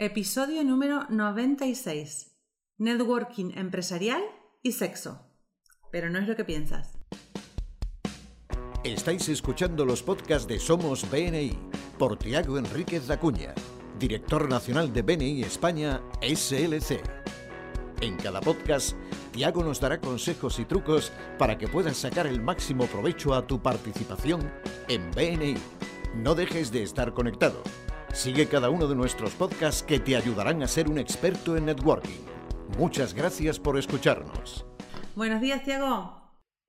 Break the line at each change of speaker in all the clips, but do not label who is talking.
Episodio número 96. Networking empresarial y sexo. Pero no es lo que piensas.
Estáis escuchando los podcasts de Somos BNI por Tiago Enríquez Acuña, director nacional de BNI España SLC. En cada podcast, Tiago nos dará consejos y trucos para que puedas sacar el máximo provecho a tu participación en BNI. No dejes de estar conectado. Sigue cada uno de nuestros podcasts que te ayudarán a ser un experto en networking. Muchas gracias por escucharnos.
Buenos días, Tiago.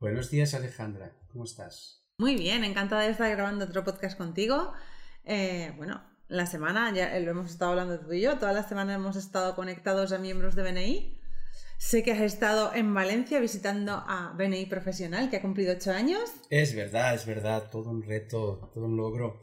Buenos días, Alejandra. ¿Cómo estás?
Muy bien, encantada de estar grabando otro podcast contigo. Eh, bueno, la semana, ya lo hemos estado hablando tú y yo, toda la semana hemos estado conectados a miembros de BNI. Sé que has estado en Valencia visitando a BNI Profesional, que ha cumplido ocho años.
Es verdad, es verdad, todo un reto, todo un logro.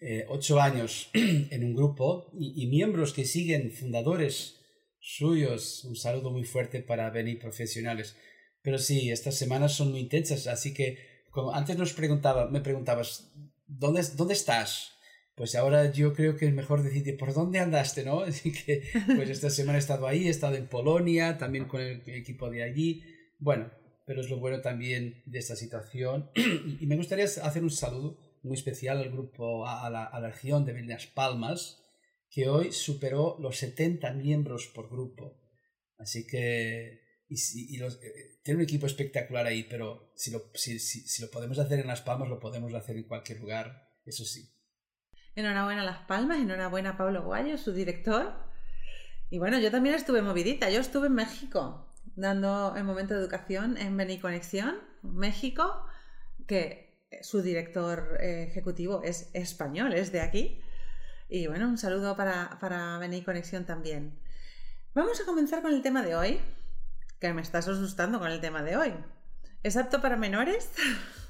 Eh, ocho años en un grupo y, y, miembros que siguen, fundadores suyos. Un saludo muy fuerte para BNI Profesionales. Pero sí, estas semanas son muy intensas, así que como antes nos preguntaba, me preguntabas, ¿dónde, ¿dónde estás? Pues ahora yo creo que es mejor decirte por dónde andaste, ¿no? Así que, pues esta semana he estado ahí, he estado en Polonia, también con el equipo de allí. Bueno, pero es lo bueno también de esta situación. Y me gustaría hacer un saludo muy especial al grupo, a la, a la región de Las Palmas, que hoy superó los 70 miembros por grupo. Así que, y, y los, eh, tiene un equipo espectacular ahí, pero si lo, si, si, si lo podemos hacer en Las Palmas, lo podemos hacer en cualquier lugar, eso sí.
Enhorabuena a Las Palmas, enhorabuena a Pablo Guayo, su director. Y bueno, yo también estuve movidita, yo estuve en México, dando el momento de educación en Beni Conexión, México, que su director eh, ejecutivo es español, es de aquí. Y bueno, un saludo para, para Beni Conexión también. Vamos a comenzar con el tema de hoy, que me estás asustando con el tema de hoy. ¿Es apto para menores?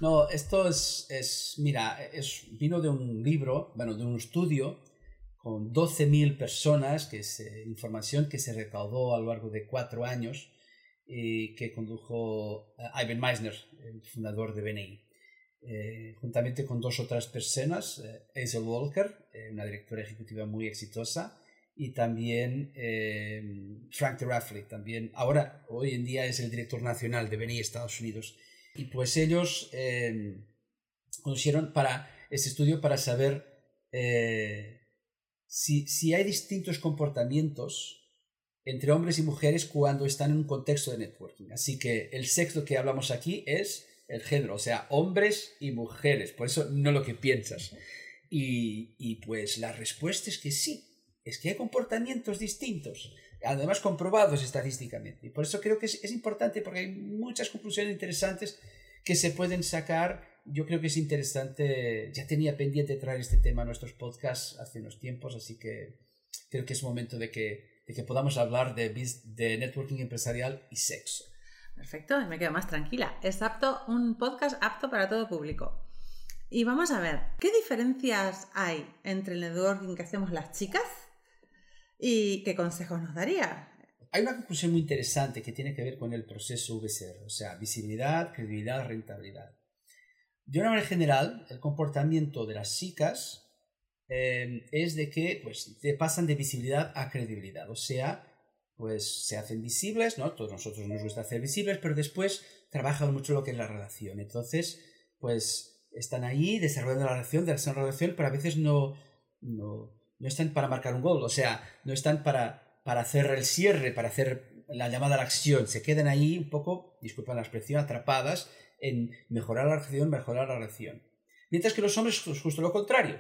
No, esto es, es mira, es, vino de un libro, bueno, de un estudio con 12.000 personas, que es eh, información que se recaudó a lo largo de cuatro años y que condujo uh, Ivan Meisner, el fundador de BNI. Eh, juntamente con dos otras personas, eh, Hazel Walker, eh, una directora ejecutiva muy exitosa, y también eh, Frank Terafli, también ahora, hoy en día es el director nacional de BNI Estados Unidos. Y pues ellos eh, para este estudio para saber eh, si, si hay distintos comportamientos entre hombres y mujeres cuando están en un contexto de networking. Así que el sexo que hablamos aquí es el género, o sea, hombres y mujeres, por eso no lo que piensas. Y, y pues la respuesta es que sí, es que hay comportamientos distintos, además comprobados estadísticamente. Y por eso creo que es, importante, porque hay muchas conclusiones interesantes que se pueden sacar. Yo creo que es interesante, ya tenía pendiente traer este tema a nuestros podcasts hace unos tiempos, así que creo que es momento de que, de que podamos hablar de, de networking empresarial y sexo.
Perfecto, me quedo más tranquila. Es apto, un podcast apto para todo público. Y vamos a ver, ¿qué diferencias hay entre el networking que hacemos las chicas ¿Y qué consejos nos daría?
Hay una conclusión muy interesante que tiene que ver con el proceso VCR, o sea, visibilidad, credibilidad, rentabilidad. De una manera general, el comportamiento de las chicas eh, es de que pues, pasan de visibilidad a credibilidad, o sea, pues se hacen visibles, ¿no? Todos nosotros nos gusta hacer visibles, pero después trabajan mucho lo que es la relación. Entonces, pues están ahí desarrollando la relación, desarrollando la relación, pero a veces no, no, no están para marcar un gol, o sea, no están para, para hacer el cierre, para hacer la llamada a la acción, se quedan ahí un poco, disculpen la expresión, atrapadas en mejorar la relación, mejorar la relación. Mientras que los hombres es justo lo contrario,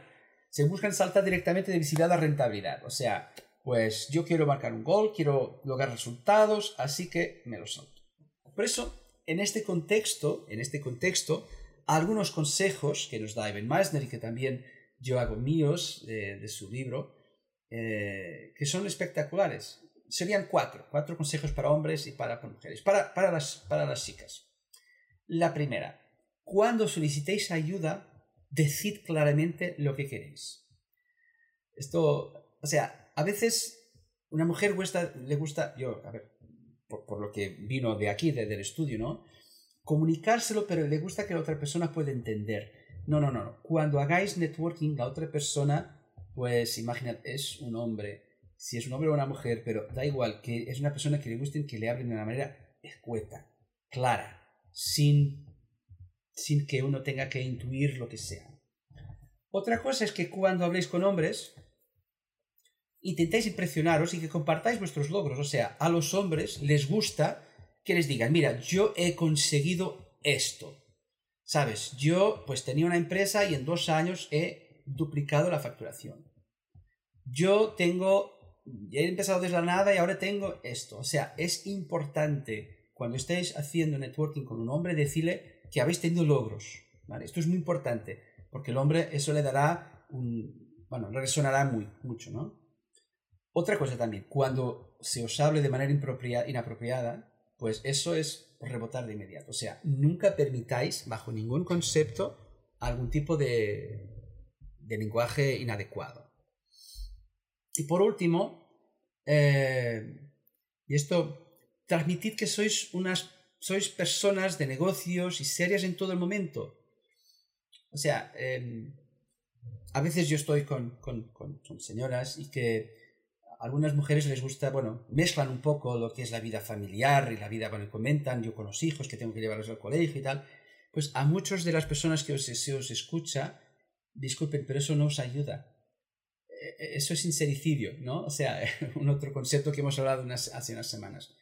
se buscan saltar directamente de visibilidad a rentabilidad, o sea, pues yo quiero marcar un gol, quiero lograr resultados, así que me lo salto. Por eso, en este contexto, en este contexto, algunos consejos que nos da Ivan Meisner y que también yo hago míos de, su libro, eh, que son espectaculares. Serían cuatro, cuatro consejos para hombres y para mujeres, para, para, las, para las chicas. La primera, cuando solicitéis ayuda, decid claramente lo que queréis. Esto, o sea, a veces una mujer gusta, le gusta, yo, a ver, por, por lo que vino de aquí, de, del estudio, ¿no? Comunicárselo, pero le gusta que la otra persona pueda entender. No, no, no. Cuando hagáis networking, la otra persona, pues imaginad, es un hombre si es un hombre o una mujer, pero da igual, que es una persona que le gusten que le hablen de una manera escueta, clara, sin, sin que uno tenga que intuir lo que sea. Otra cosa es que cuando habléis con hombres, intentáis impresionaros y que compartáis vuestros logros. O sea, a los hombres les gusta que les digan, mira, yo he conseguido esto. ¿Sabes? Yo pues tenía una empresa y en dos años he duplicado la facturación. Yo tengo, he empezado desde la nada y ahora tengo esto. O sea, es importante cuando estéis haciendo networking con un hombre decirle que habéis tenido logros. ¿vale? Esto es muy importante porque el hombre eso le dará un, bueno, resonará muy, mucho, ¿no? Otra cosa también, cuando se os hable de manera inapropiada, pues eso es rebotar de inmediato. O sea, nunca permitáis, bajo ningún concepto, algún tipo de, de lenguaje inadecuado. Y por último, eh, y esto, transmitid que sois unas sois personas de negocios y serias en todo el momento. O sea, em, a veces yo estoy con, con, con, señoras y que algunas mujeres les gusta, bueno, mezclan un poco lo que es la vida familiar y la vida, bueno, comentan yo con los hijos que tengo que llevarlos al colegio y tal. Pues a muchas de las personas que os, se os escucha, disculpen, pero eso no os ayuda. E, e, eso es sincericidio, ¿no? O sea, un otro concepto que hemos hablado hace unas semanas.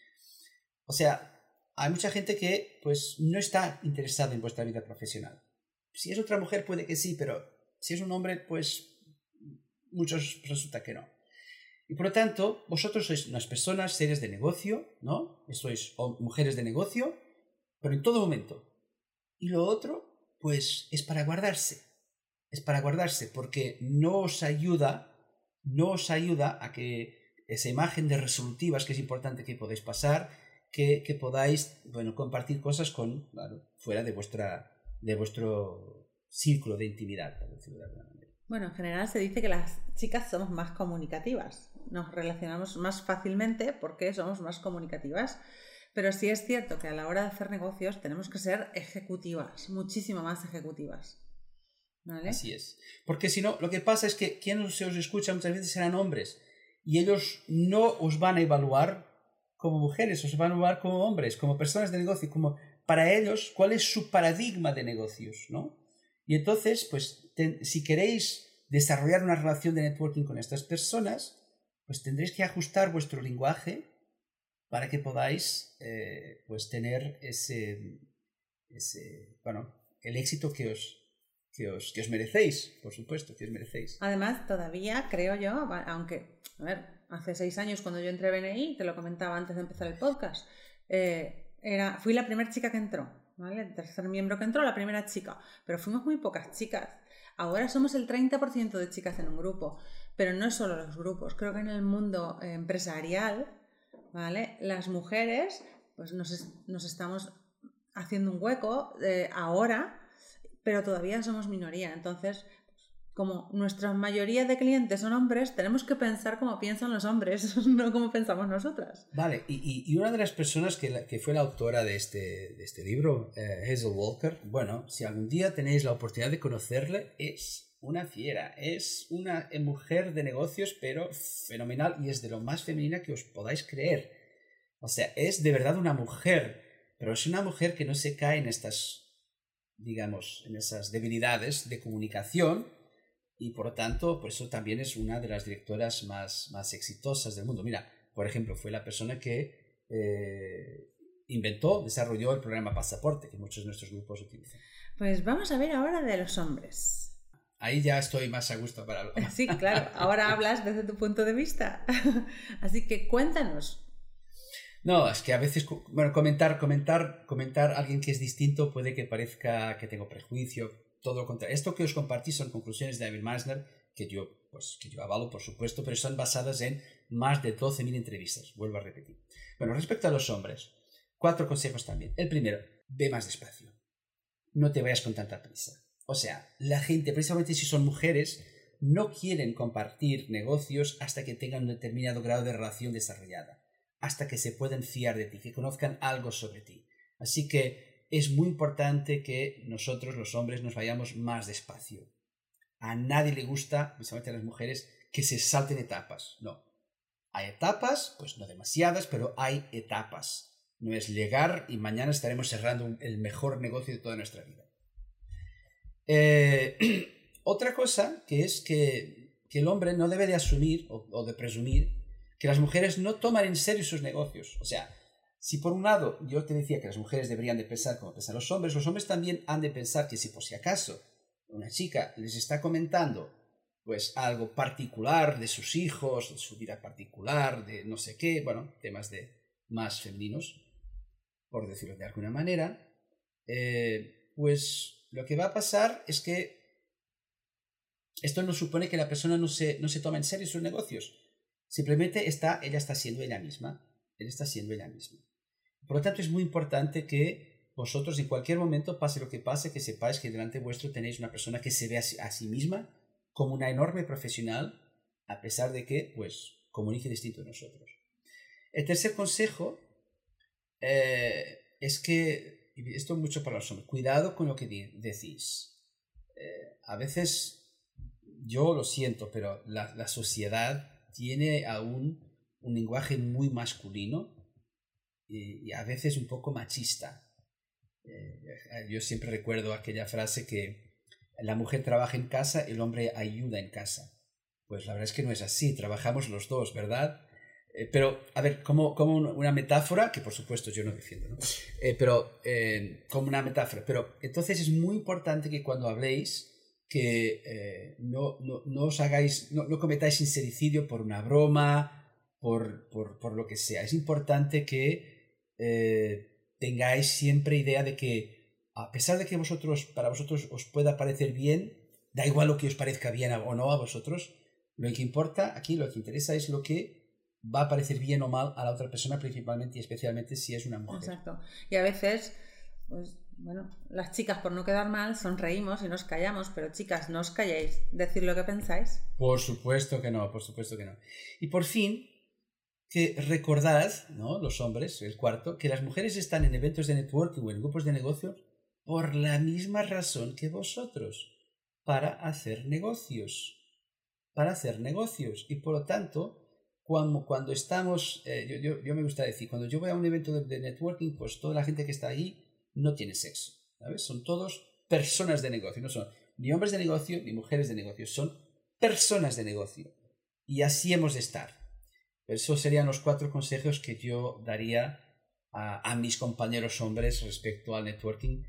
O sea, hay mucha gente que pues no está interesada en vuestra vida profesional. Si es otra mujer puede que sí, pero si es un hombre, pues muchos resulta que no. Y por lo tanto, vosotros sois unas personas, seres de negocio, ¿no? Sois mujeres de negocio, pero en todo momento. Y lo otro, pues es para guardarse. Es para guardarse, porque no os ayuda, no os ayuda a que esa imagen de resolutivas que es importante que podéis pasar, que, que podáis, bueno, compartir cosas con, fuera de vuestra de vuestro círculo de intimidad,
Bueno, en general se dice que las chicas somos más comunicativas, nos relacionamos más fácilmente porque somos más comunicativas, pero sí es cierto que a la hora de hacer negocios tenemos que ser ejecutivas, muchísimo más ejecutivas. ¿Vale?
Así es. Porque si no, lo que pasa es que quien se os escucha muchas veces serán hombres y ellos no os van a evaluar como mujeres, os van a evaluar como hombres, como personas de negocio, como para ellos cuál es su paradigma de negocios, ¿no? Y entonces, pues, si queréis desarrollar una relación de networking con estas personas, pues tendréis que ajustar vuestro lenguaje para que podáis, eh, pues, tener ese, ese, bueno, el éxito que os, que os, que os merecéis, por supuesto, que os merecéis.
Además, todavía creo yo, aunque, a ver, hace seis años cuando yo entré a BNI, te lo comentaba antes de empezar el podcast, eh, era, fui la primera chica que entró, ¿vale? El tercer miembro que entró, la primera chica. Pero fuimos muy pocas chicas. Ahora somos el 30% de chicas en un grupo. Pero no es solo los grupos. Creo que en el mundo empresarial, ¿vale? Las mujeres, pues nos, nos estamos haciendo un hueco eh, ahora, pero todavía somos minoría. Entonces, como nuestra mayoría de clientes son hombres, tenemos que pensar como piensan los hombres, no como pensamos nosotras.
Vale, y, y una de las personas que, que, fue la autora de este, de este libro, eh, Hazel Walker, bueno, si algún día tenéis la oportunidad de conocerle, es una fiera, es una mujer de negocios, pero fenomenal y es de lo más femenina que os podáis creer. O sea, es de verdad una mujer, pero es una mujer que no se cae en estas, digamos, en esas debilidades de comunicación y por lo tanto, por eso también es una de las directoras más, más exitosas del mundo. Mira, por ejemplo, fue la persona que eh, inventó, desarrolló el programa Pasaporte, que muchos de nuestros grupos utilizan.
Pues vamos a ver ahora de los hombres.
Ahí ya estoy más a gusto para hablar.
Sí, claro, ahora hablas desde tu punto de vista. Así que cuéntanos.
No, es que a veces, bueno, comentar, comentar, comentar a alguien que es distinto puede que parezca que tengo prejuicio, todo lo contrario. Esto que os compartí son conclusiones de David Meissner que yo, pues, que yo avalo, por supuesto, pero son basadas en más de 12.000 entrevistas. Vuelvo a repetir. Bueno, respecto a los hombres, cuatro consejos también. El primero, ve más despacio. No te vayas con tanta prisa. O sea, la gente, precisamente si son mujeres, no quieren compartir negocios hasta que tengan un determinado grado de relación desarrollada, hasta que se puedan fiar de ti, que conozcan algo sobre ti. Así que es muy importante que nosotros los hombres nos vayamos más despacio. A nadie le gusta, especialmente a las mujeres, que se salten etapas. No. Hay etapas, pues no demasiadas, pero hay etapas. No es llegar y mañana estaremos cerrando el mejor negocio de toda nuestra vida. Eh, otra cosa que es que, el hombre no debe de asumir o, de presumir que las mujeres no toman en serio sus negocios. O sea, si por un lado yo te decía que las mujeres deberían de pensar como piensan los hombres, los hombres también han de pensar que si por si acaso una chica les está comentando pues algo particular de sus hijos, de su vida particular, de no sé qué, bueno, temas de más femeninos, por decirlo de alguna manera, eh, pues lo que va a pasar es que esto no supone que la persona no se, no se toma en serio sus negocios. Simplemente está, ella está siendo ella misma. Él está siendo ella misma. Por lo tanto, es muy importante que vosotros en cualquier momento, pase lo que pase, que sepáis que delante vuestro tenéis una persona que se ve a sí, misma como una enorme profesional, a pesar de que, pues, comunique distinto de nosotros. El tercer consejo eh, es que, esto es mucho para los hombres, cuidado con lo que decís. Eh, a veces, yo lo siento, pero la, sociedad tiene aún un lenguaje muy masculino y, a veces un poco machista. Eh, yo siempre recuerdo aquella frase que la mujer trabaja en casa, el hombre ayuda en casa. Pues la verdad es que no es así, trabajamos los dos, ¿verdad? Eh, pero, a ver, como, como una metáfora, que por supuesto yo no defiendo, ¿no? Eh, pero eh, como una metáfora. Pero entonces es muy importante que cuando habléis, que no, no, no, os hagáis, no, cometáis sincericidio por una broma, por, por, por lo que sea. Es importante que tengáis siempre idea de que, a pesar de que vosotros, para vosotros os pueda parecer bien, da igual lo que os parezca bien o no a vosotros, lo que importa aquí, lo que interesa es lo que va a parecer bien o mal a la otra persona, principalmente y especialmente si es una mujer.
Exacto. Y a veces, pues bueno, las chicas por no quedar mal sonreímos y nos callamos, pero chicas, no os calléis, decir lo que pensáis.
Por supuesto que no, por supuesto que no. Y por fin, que recordad, ¿no? Los hombres, el cuarto, que las mujeres están en eventos de networking o en grupos de negocio por la misma razón que vosotros, para hacer negocios. Para hacer negocios. Y por lo tanto, cuando, cuando estamos, eh, yo, yo, yo, me gusta decir, cuando yo voy a un evento de, networking, pues toda la gente que está ahí no tiene sexo, ¿sabes? Son todos personas de negocio, no son ni hombres de negocio ni mujeres de negocio, son personas de negocio. Y así hemos de estar. Esos serían los cuatro consejos que yo daría a, a mis compañeros hombres respecto al networking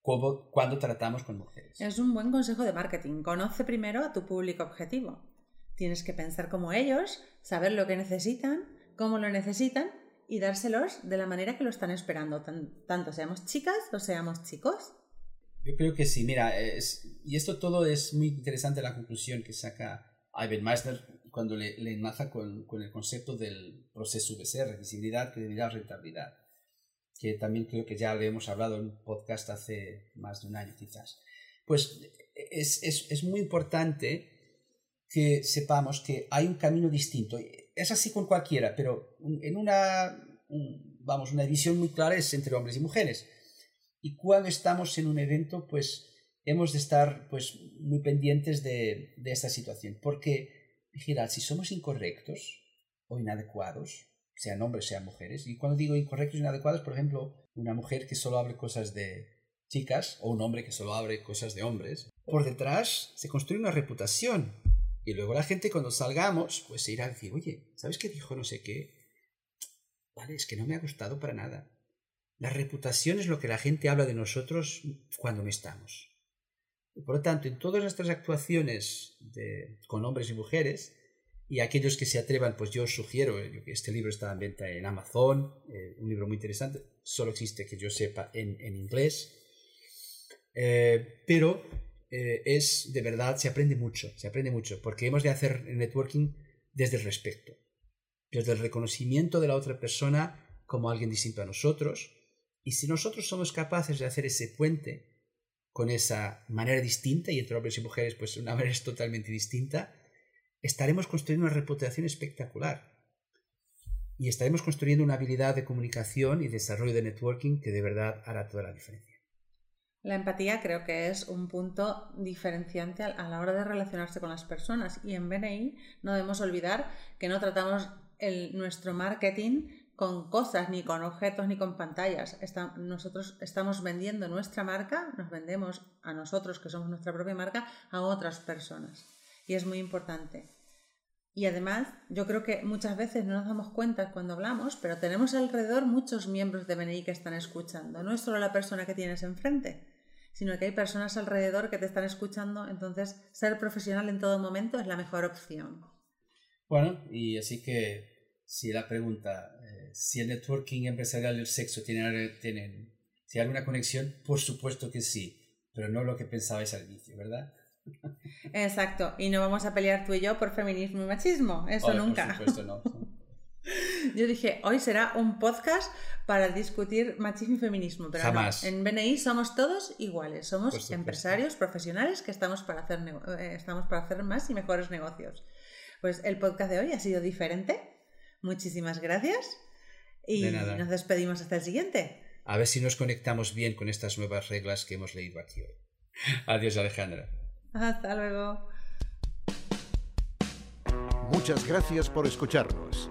cuando tratamos con mujeres.
Es un buen consejo de marketing. Conoce primero a tu público objetivo. Tienes que pensar como ellos, saber lo que necesitan, cómo lo necesitan y dárselos de la manera que lo están esperando, tanto seamos chicas o seamos chicos.
Yo creo que sí, mira, y esto todo es muy interesante la conclusión que saca Ivan Meissner cuando le, le enlaza con, con, el concepto del proceso VCR, visibilidad, credibilidad, rentabilidad, que también creo que ya lo hemos hablado en un podcast hace más de un año quizás. Pues es, es, es muy importante que sepamos que hay un camino distinto. Es así con cualquiera, pero en una, vamos, una división muy clara es entre hombres y mujeres. Y cuando estamos en un evento, pues hemos de estar pues, muy pendientes de, de esta situación. Porque, mirad, si somos incorrectos o inadecuados, sean hombres, sean mujeres, y cuando digo incorrectos o inadecuados, por ejemplo, una mujer que solo abre cosas de chicas o un hombre que solo abre cosas de hombres, por detrás se construye una reputación y luego la gente cuando salgamos, pues se irá a decir, oye, ¿sabes qué dijo no sé qué? Vale, es que no me ha gustado para nada. La reputación es lo que la gente habla de nosotros cuando no estamos. Y por lo tanto, en todas nuestras actuaciones con hombres y mujeres, y aquellos que se atrevan, pues yo os sugiero, eh, este libro está en venta en Amazon, eh, un libro muy interesante, solo existe que yo sepa en, en inglés, eh, pero eh, es de verdad, se aprende mucho, se aprende mucho, porque hemos de hacer networking desde el respeto, desde el reconocimiento de la otra persona como alguien distinto a nosotros, y si nosotros somos capaces de hacer ese puente con esa manera distinta, y entre hombres y mujeres pues una manera es totalmente distinta, estaremos construyendo una reputación espectacular. Y estaremos construyendo una habilidad de comunicación y desarrollo de networking que de verdad hará toda la diferencia.
La empatía creo que es un punto diferenciante a la hora de relacionarse con las personas y en BNI no debemos olvidar que no tratamos el, nuestro marketing con cosas, ni con objetos, ni con pantallas. nosotros estamos vendiendo nuestra marca, nos vendemos a nosotros, que somos nuestra propia marca, a otras personas. Y es muy importante. Y además, yo creo que muchas veces no nos damos cuenta cuando hablamos, pero tenemos alrededor muchos miembros de BNI que están escuchando. No es solo la persona que tienes enfrente, sino que hay personas alrededor que te están escuchando. Entonces, ser profesional en todo momento es la mejor opción.
Bueno, y así que si la pregunta, eh, si el networking empresarial y el sexo tienen, tienen, si hay alguna conexión, por supuesto que sí, pero no lo que pensabais al inicio, ¿verdad?
Exacto, y no vamos a pelear tú y yo por feminismo y machismo, eso nunca.
Por supuesto, no.
Yo dije, hoy será un podcast para discutir machismo y feminismo, pero
Jamás.
en BNI somos todos iguales, somos empresarios, profesionales que estamos para, hacer eh, estamos para hacer más y mejores negocios. Pues el podcast de hoy ha sido diferente. Muchísimas gracias y nos despedimos hasta el siguiente.
A ver si nos conectamos bien con estas nuevas reglas que hemos leído aquí hoy. Adiós, Alejandra.
Hasta luego.
Muchas gracias por escucharnos.